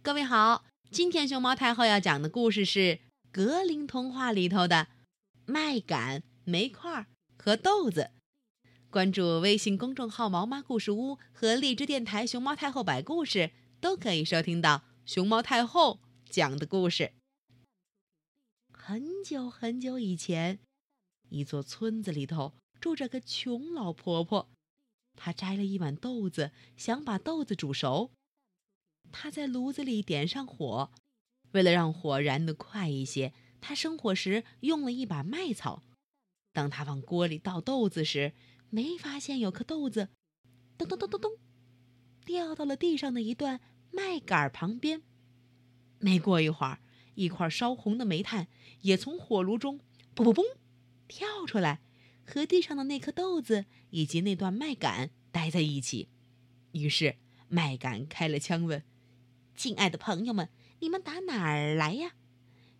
各位好，今天熊猫太后要讲的故事是《格林童话》里头的麦秆、煤块和豆子。关注微信公众号“毛妈故事屋”和荔枝电台“熊猫太后摆故事”，都可以收听到熊猫太后讲的故事。很久很久以前，一座村子里头住着个穷老婆婆，她摘了一碗豆子，想把豆子煮熟。他在炉子里点上火，为了让火燃得快一些，他生火时用了一把麦草。当他往锅里倒豆子时，没发现有颗豆子，咚咚咚咚咚，掉到了地上的一段麦秆旁边。没过一会儿，一块烧红的煤炭也从火炉中嘣嘣嘣跳出来，和地上的那颗豆子以及那段麦秆待在一起。于是麦秆开了枪，问：“亲爱的朋友们，你们打哪儿来呀？”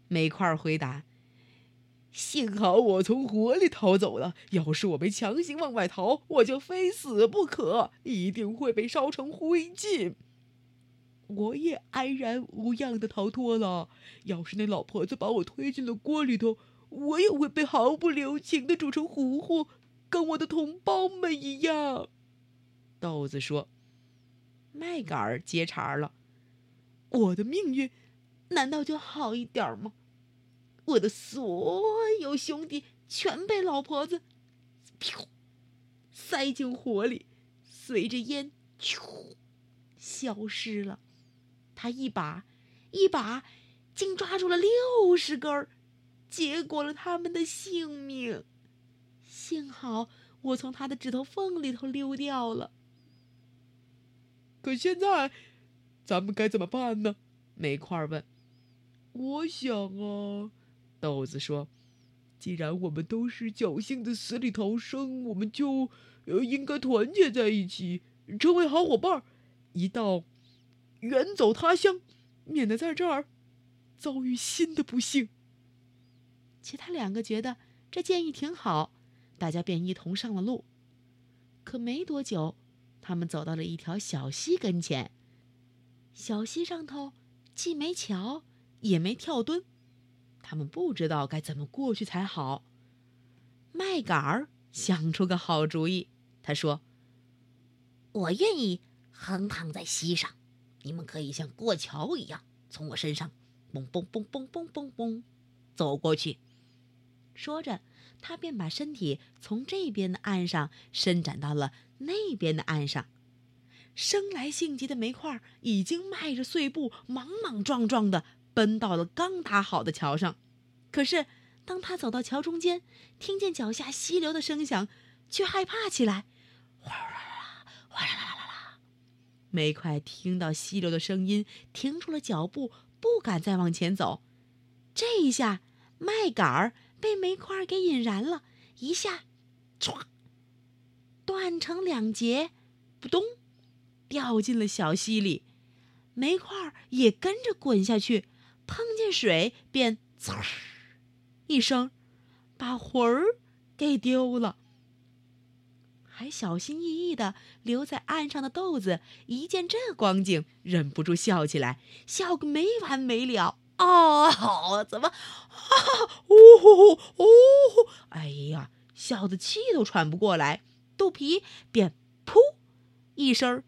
煤块回答：“幸好我从火里逃走了，要是我被强行往外逃，我就非死不可，一定会被烧成灰烬。”我也安然无恙的逃脱了。要是那老婆子把我推进了锅里头，我也会被毫不留情的煮成糊糊，跟我的同胞们一样。豆子说：“麦秆儿接茬了，我的命运难道就好一点吗？我的所有兄弟全被老婆子噗塞进火里，随着烟咻消失了。”他一把一把，竟抓住了六十根儿，结果了他们的性命。幸好我从他的指头缝里头溜掉了。可现在，咱们该怎么办呢？煤块问。我想啊，豆子说，既然我们都是侥幸的死里逃生，我们就呃应该团结在一起，成为好伙伴，一道。远走他乡，免得在这儿遭遇新的不幸。其他两个觉得这建议挺好，大家便一同上了路。可没多久，他们走到了一条小溪跟前。小溪上头既没桥，也没跳墩，他们不知道该怎么过去才好。麦秆儿想出个好主意，他说：“我愿意横躺在溪上。”你们可以像过桥一样从我身上嘣嘣嘣嘣嘣嘣嘣走过去。说着，他便把身体从这边的岸上伸展到了那边的岸上。生来性急的煤块已经迈着碎步，莽莽撞撞地奔到了刚搭好的桥上。可是，当他走到桥中间，听见脚下溪流的声响，却害怕起来。哗啦啦啦，哗啦啦啦啦。煤块听到溪流的声音，停住了脚步，不敢再往前走。这一下，麦秆儿被煤块给引燃了，一下，唰，断成两截，扑通，掉进了小溪里。煤块也跟着滚下去，碰见水便呲一声，把魂儿给丢了。还小心翼翼的留在岸上的豆子，一见这光景，忍不住笑起来，笑个没完没了。哦，怎么？啊，呜呼呼，呜呼！哎呀，笑得气都喘不过来，肚皮便噗一声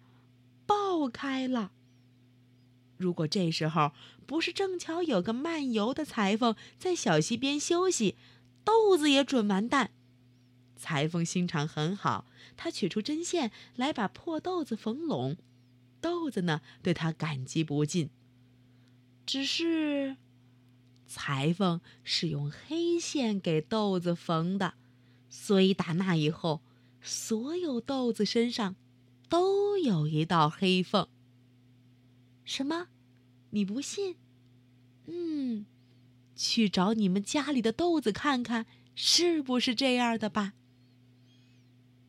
爆开了。如果这时候不是正巧有个漫游的裁缝在小溪边休息，豆子也准完蛋。裁缝心肠很好，他取出针线来把破豆子缝拢。豆子呢，对他感激不尽。只是，裁缝是用黑线给豆子缝的，所以打那以后，所有豆子身上都有一道黑缝。什么？你不信？嗯，去找你们家里的豆子看看，是不是这样的吧。